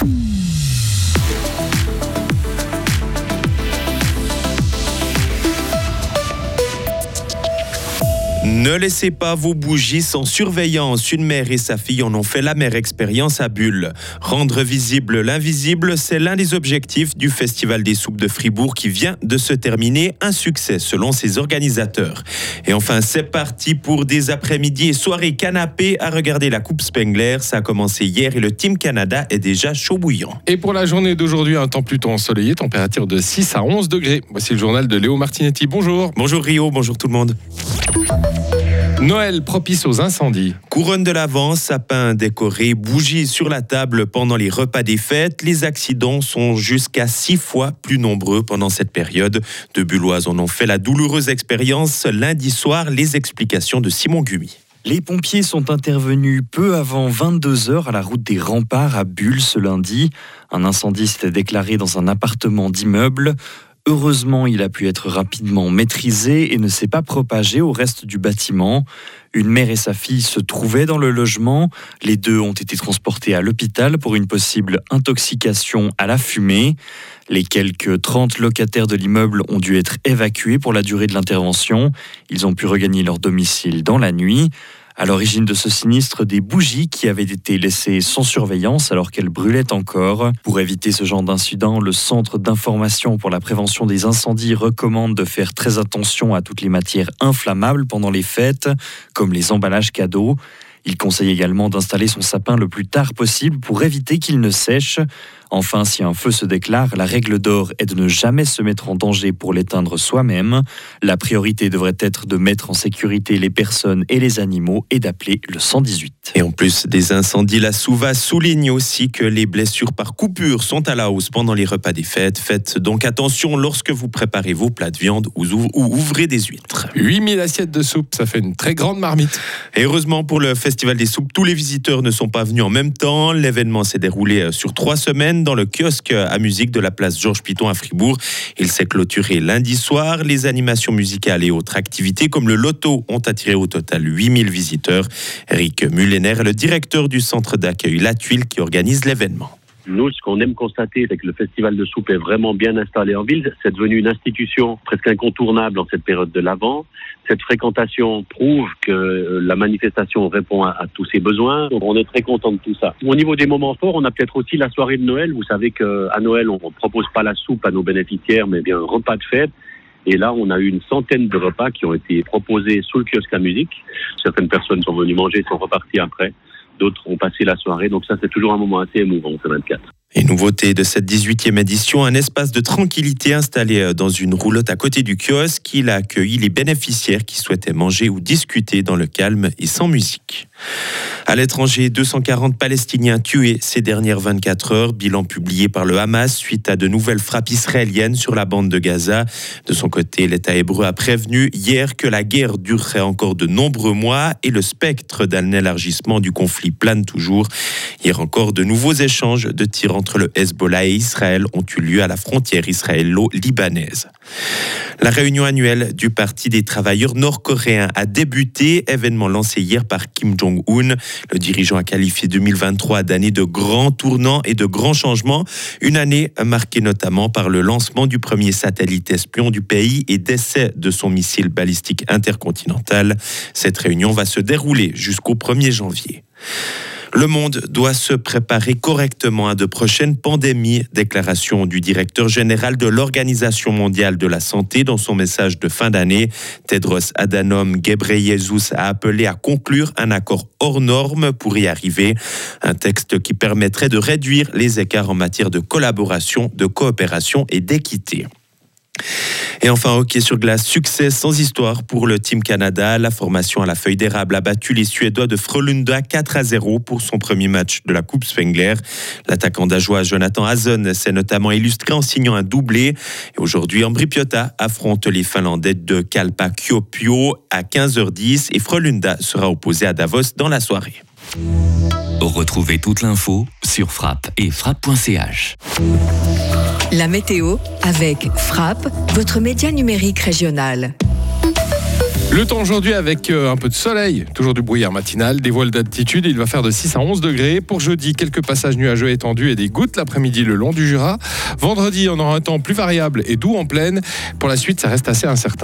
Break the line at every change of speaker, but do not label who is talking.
Bye. Ne laissez pas vos bougies sans surveillance. Une mère et sa fille en ont fait la mère expérience à Bulle. Rendre visible l'invisible, c'est l'un des objectifs du Festival des soupes de Fribourg qui vient de se terminer. Un succès selon ses organisateurs. Et enfin, c'est parti pour des après-midi et soirées canapé à regarder la Coupe Spengler. Ça a commencé hier et le Team Canada est déjà chaud bouillant.
Et pour la journée d'aujourd'hui, un temps plutôt ensoleillé, température de 6 à 11 degrés. Voici le journal de Léo Martinetti. Bonjour.
Bonjour Rio, bonjour tout le monde.
Noël propice aux incendies.
Couronne de l'Avent, sapin décoré, bougies sur la table pendant les repas des fêtes. Les accidents sont jusqu'à six fois plus nombreux pendant cette période. De Bulloises en ont fait la douloureuse expérience lundi soir. Les explications de Simon Gumi.
Les pompiers sont intervenus peu avant 22 heures à la route des remparts à Bulle ce lundi. Un incendie s'était déclaré dans un appartement d'immeuble. Heureusement, il a pu être rapidement maîtrisé et ne s'est pas propagé au reste du bâtiment. Une mère et sa fille se trouvaient dans le logement. Les deux ont été transportés à l'hôpital pour une possible intoxication à la fumée. Les quelques 30 locataires de l'immeuble ont dû être évacués pour la durée de l'intervention. Ils ont pu regagner leur domicile dans la nuit. À l'origine de ce sinistre, des bougies qui avaient été laissées sans surveillance alors qu'elles brûlaient encore. Pour éviter ce genre d'incident, le Centre d'information pour la prévention des incendies recommande de faire très attention à toutes les matières inflammables pendant les fêtes, comme les emballages cadeaux. Il conseille également d'installer son sapin le plus tard possible pour éviter qu'il ne sèche. Enfin, si un feu se déclare, la règle d'or est de ne jamais se mettre en danger pour l'éteindre soi-même. La priorité devrait être de mettre en sécurité les personnes et les animaux et d'appeler le 118.
Et en plus des incendies, la Souva souligne aussi que les blessures par coupure sont à la hausse pendant les repas des fêtes. Faites donc attention lorsque vous préparez vos plats de viande ou ouvrez des huîtres.
8000 assiettes de soupe, ça fait une très grande marmite.
Et heureusement pour le Festival des soupes, tous les visiteurs ne sont pas venus en même temps. L'événement s'est déroulé euh, sur trois semaines dans le kiosque à musique de la place Georges Piton à Fribourg. Il s'est clôturé lundi soir. Les animations musicales et autres activités comme le loto ont attiré au total 8000 visiteurs. Eric Mullener est le directeur du centre d'accueil La Tuile qui organise l'événement.
Nous, ce qu'on aime constater, c'est que le festival de soupe est vraiment bien installé en ville. C'est devenu une institution presque incontournable en cette période de l'Avent. Cette fréquentation prouve que euh, la manifestation répond à, tous ses besoins. Donc on est très content de tout ça. Au niveau des moments forts, on a peut-être aussi la soirée de Noël. Vous savez qu'à Noël, on ne propose pas la soupe à nos bénéficiaires, mais bien un repas de fête. Et là, on a eu une centaine de repas qui ont été proposés sous le kiosque à musique. Certaines personnes sont venues manger, sont reparties après d'autres ont passé la soirée. Donc ça, c'est toujours un moment assez émouvant, ce 24.
Et nouveauté de cette 18e édition, un espace de tranquillité installé euh, dans une roulotte à côté du kiosque. Il a accueilli les bénéficiaires qui souhaitaient manger ou discuter dans le calme et sans musique. À l'étranger, 240 Palestiniens tués ces dernières 24 heures, bilan publié par le Hamas suite à de nouvelles frappes israéliennes sur la bande de Gaza. De son côté, l'État hébreu a prévenu hier que la guerre durerait encore de nombreux mois et le spectre d'un élargissement du conflit plane toujours. Hier encore, de nouveaux échanges de tirs entre le Hezbollah et Israël ont eu lieu à la frontière israélo-libanaise. La réunion annuelle du Parti des travailleurs nord-coréens a débuté, événement lancé hier par Kim Jong-un. Le dirigeant a qualifié 2023 d'année de grands tournants et de grands changements, une année marquée notamment par le lancement du premier satellite espion du pays et d'essai de son missile balistique intercontinental. Cette réunion va se dérouler jusqu'au 1er janvier. Le monde doit se préparer correctement à de prochaines pandémies. Déclaration du directeur général de l'Organisation mondiale de la santé dans son message de fin d'année. Tedros Adhanom Ghebreyesus a appelé à conclure un accord hors norme pour y arriver. Un texte qui permettrait de réduire les écarts en matière de collaboration, de coopération et d'équité. Et enfin, hockey sur glace, succès sans histoire pour le Team Canada. La formation à la feuille d'érable a battu les Suédois de Frölunda 4 à 0 pour son premier match de la Coupe Spengler. L'attaquant d'Ajoie Jonathan Hazen s'est notamment illustré en signant un doublé. Et aujourd'hui, Ambri Piotta affronte les Finlandais de Kalpa Kyopio à 15h10 et Frölunda sera opposé à Davos dans la soirée.
Retrouvez toute l'info sur frappe et frappe.ch.
La météo avec Frappe, votre média numérique régional.
Le temps aujourd'hui avec euh, un peu de soleil, toujours du brouillard matinal, des voiles d'altitude. Il va faire de 6 à 11 degrés. Pour jeudi, quelques passages nuageux étendus et des gouttes l'après-midi le long du Jura. Vendredi, on aura un temps plus variable et doux en pleine. Pour la suite, ça reste assez incertain.